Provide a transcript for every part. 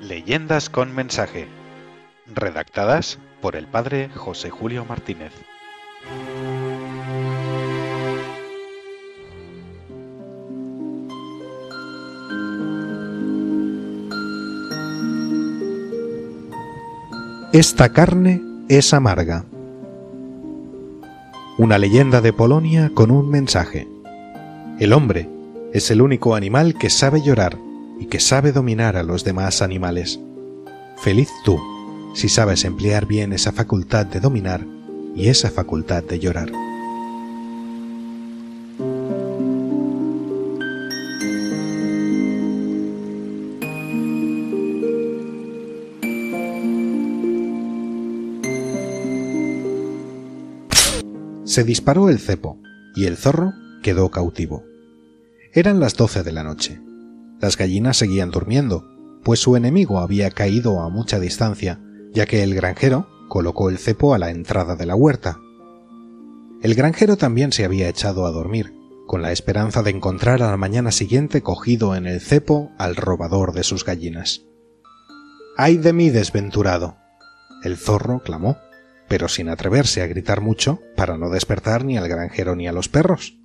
Leyendas con mensaje. Redactadas por el padre José Julio Martínez. Esta carne es amarga. Una leyenda de Polonia con un mensaje. El hombre es el único animal que sabe llorar y que sabe dominar a los demás animales. Feliz tú si sabes emplear bien esa facultad de dominar y esa facultad de llorar. Se disparó el cepo y el zorro quedó cautivo. Eran las doce de la noche. Las gallinas seguían durmiendo, pues su enemigo había caído a mucha distancia, ya que el granjero colocó el cepo a la entrada de la huerta. El granjero también se había echado a dormir, con la esperanza de encontrar a la mañana siguiente cogido en el cepo al robador de sus gallinas. ¡Ay de mí, desventurado! El zorro clamó, pero sin atreverse a gritar mucho para no despertar ni al granjero ni a los perros.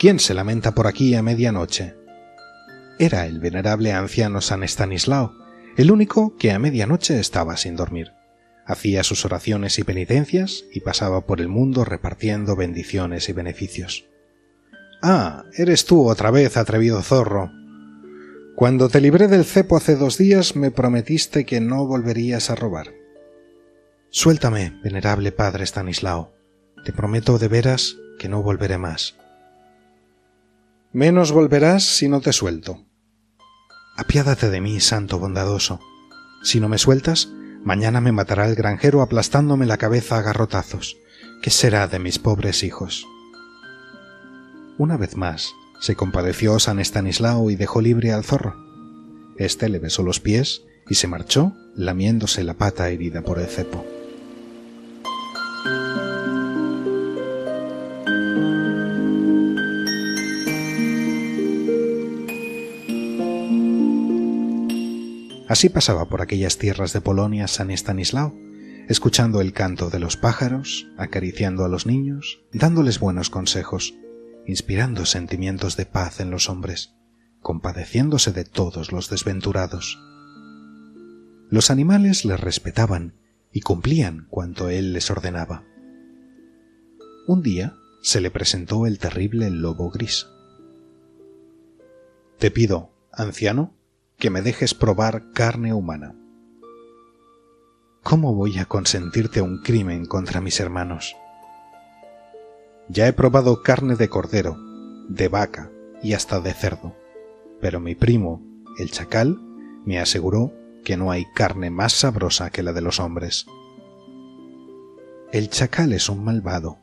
¿Quién se lamenta por aquí a medianoche? era el venerable anciano San Estanislao, el único que a medianoche estaba sin dormir. Hacía sus oraciones y penitencias y pasaba por el mundo repartiendo bendiciones y beneficios. Ah, eres tú otra vez, atrevido zorro. Cuando te libré del cepo hace dos días me prometiste que no volverías a robar. Suéltame, venerable padre Stanislao. Te prometo de veras que no volveré más. Menos volverás si no te suelto. Apiádate de mí, santo bondadoso. Si no me sueltas, mañana me matará el granjero aplastándome la cabeza a garrotazos. ¿Qué será de mis pobres hijos? Una vez más, se compadeció San Estanislao y dejó libre al zorro. Este le besó los pies y se marchó lamiéndose la pata herida por el cepo. Así pasaba por aquellas tierras de Polonia San Estanislao, escuchando el canto de los pájaros, acariciando a los niños, dándoles buenos consejos, inspirando sentimientos de paz en los hombres, compadeciéndose de todos los desventurados. Los animales le respetaban y cumplían cuanto él les ordenaba. Un día se le presentó el terrible lobo gris. Te pido, anciano, que me dejes probar carne humana. ¿Cómo voy a consentirte un crimen contra mis hermanos? Ya he probado carne de cordero, de vaca y hasta de cerdo, pero mi primo, el chacal, me aseguró que no hay carne más sabrosa que la de los hombres. El chacal es un malvado.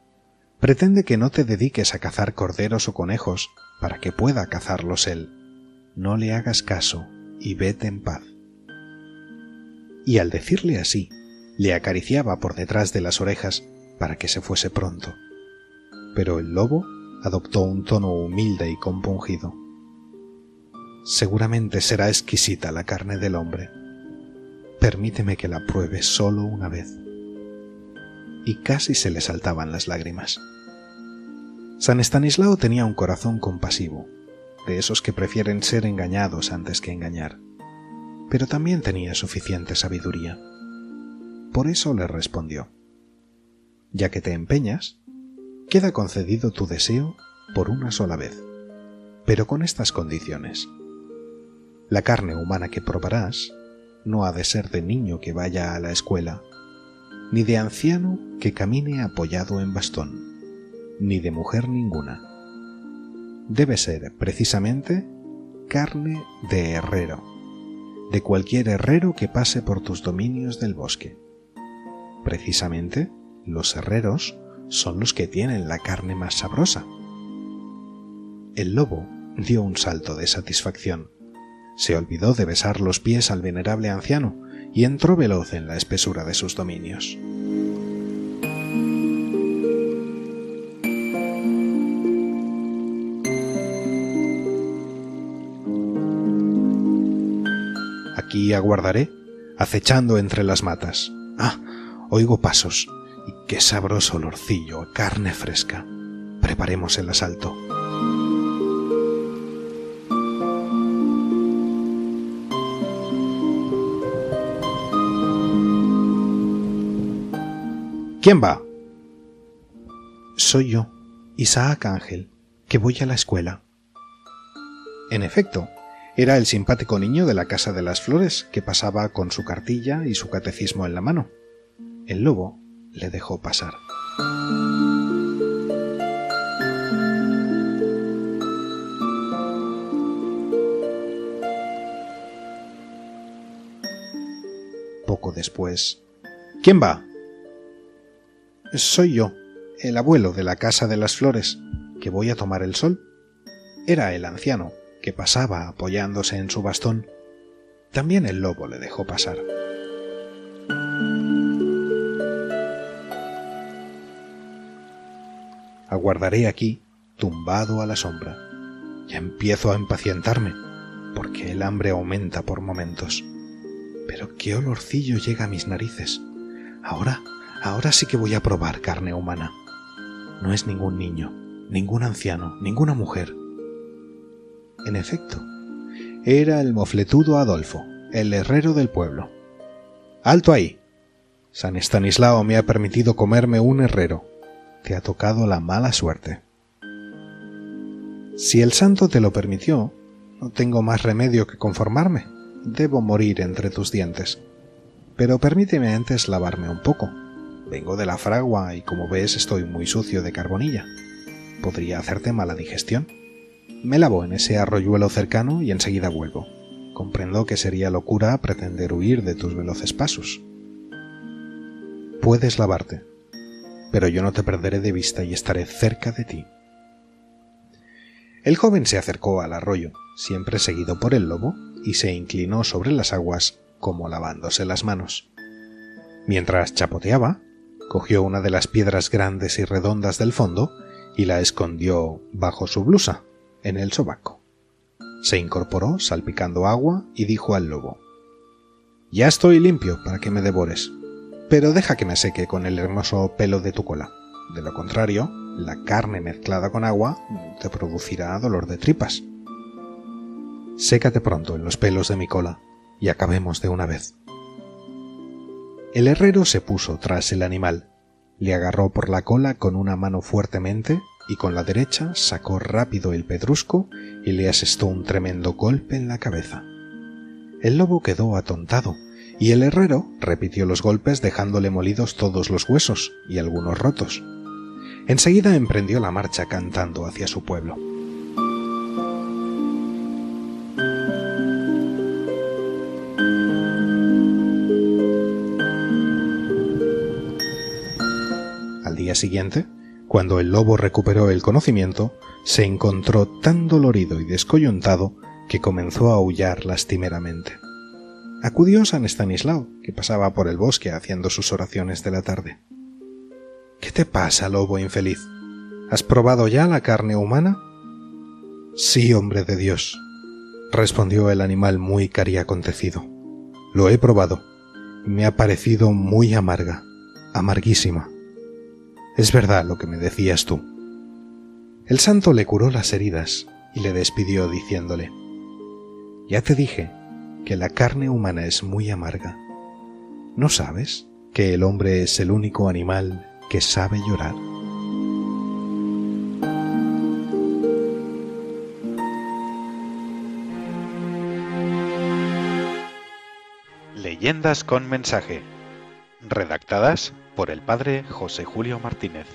Pretende que no te dediques a cazar corderos o conejos para que pueda cazarlos él. No le hagas caso y vete en paz. Y al decirle así, le acariciaba por detrás de las orejas para que se fuese pronto. Pero el lobo adoptó un tono humilde y compungido. Seguramente será exquisita la carne del hombre. Permíteme que la pruebe solo una vez. Y casi se le saltaban las lágrimas. San Estanislao tenía un corazón compasivo, de esos que prefieren ser engañados antes que engañar. Pero también tenía suficiente sabiduría. Por eso le respondió, Ya que te empeñas, queda concedido tu deseo por una sola vez, pero con estas condiciones. La carne humana que probarás no ha de ser de niño que vaya a la escuela, ni de anciano que camine apoyado en bastón, ni de mujer ninguna debe ser precisamente carne de herrero, de cualquier herrero que pase por tus dominios del bosque. Precisamente los herreros son los que tienen la carne más sabrosa. El lobo dio un salto de satisfacción. Se olvidó de besar los pies al venerable anciano y entró veloz en la espesura de sus dominios. Aquí aguardaré, acechando entre las matas. Ah, oigo pasos. Y qué sabroso olorcillo carne fresca. Preparemos el asalto. ¿Quién va? Soy yo, Isaac Ángel, que voy a la escuela. En efecto, era el simpático niño de la Casa de las Flores que pasaba con su cartilla y su catecismo en la mano. El lobo le dejó pasar. Poco después. ¿Quién va? Soy yo, el abuelo de la Casa de las Flores, que voy a tomar el sol. Era el anciano, que pasaba apoyándose en su bastón. También el lobo le dejó pasar. Aguardaré aquí, tumbado a la sombra. Ya empiezo a impacientarme, porque el hambre aumenta por momentos. Pero qué olorcillo llega a mis narices. Ahora Ahora sí que voy a probar carne humana. No es ningún niño, ningún anciano, ninguna mujer. En efecto, era el mofletudo Adolfo, el herrero del pueblo. ¡Alto ahí! San Estanislao me ha permitido comerme un herrero. Te ha tocado la mala suerte. Si el santo te lo permitió, no tengo más remedio que conformarme. Debo morir entre tus dientes. Pero permíteme antes lavarme un poco. Vengo de la fragua y como ves estoy muy sucio de carbonilla. Podría hacerte mala digestión. Me lavo en ese arroyuelo cercano y enseguida vuelvo. Comprendo que sería locura pretender huir de tus veloces pasos. Puedes lavarte, pero yo no te perderé de vista y estaré cerca de ti. El joven se acercó al arroyo, siempre seguido por el lobo, y se inclinó sobre las aguas como lavándose las manos. Mientras chapoteaba, cogió una de las piedras grandes y redondas del fondo y la escondió bajo su blusa, en el sobaco. Se incorporó salpicando agua y dijo al lobo Ya estoy limpio para que me devores, pero deja que me seque con el hermoso pelo de tu cola. De lo contrario, la carne mezclada con agua te producirá dolor de tripas. Sécate pronto en los pelos de mi cola y acabemos de una vez. El herrero se puso tras el animal, le agarró por la cola con una mano fuertemente y con la derecha sacó rápido el pedrusco y le asestó un tremendo golpe en la cabeza. El lobo quedó atontado y el herrero repitió los golpes dejándole molidos todos los huesos y algunos rotos. Enseguida emprendió la marcha cantando hacia su pueblo. día siguiente, cuando el lobo recuperó el conocimiento, se encontró tan dolorido y descoyuntado que comenzó a aullar lastimeramente. Acudió San Estanislao, que pasaba por el bosque haciendo sus oraciones de la tarde. ¿Qué te pasa, lobo infeliz? ¿Has probado ya la carne humana? Sí, hombre de Dios, respondió el animal muy cariacontecido. Lo he probado. Me ha parecido muy amarga, amarguísima. Es verdad lo que me decías tú. El santo le curó las heridas y le despidió diciéndole, Ya te dije que la carne humana es muy amarga. ¿No sabes que el hombre es el único animal que sabe llorar? Leyendas con mensaje. Redactadas por el padre José Julio Martínez.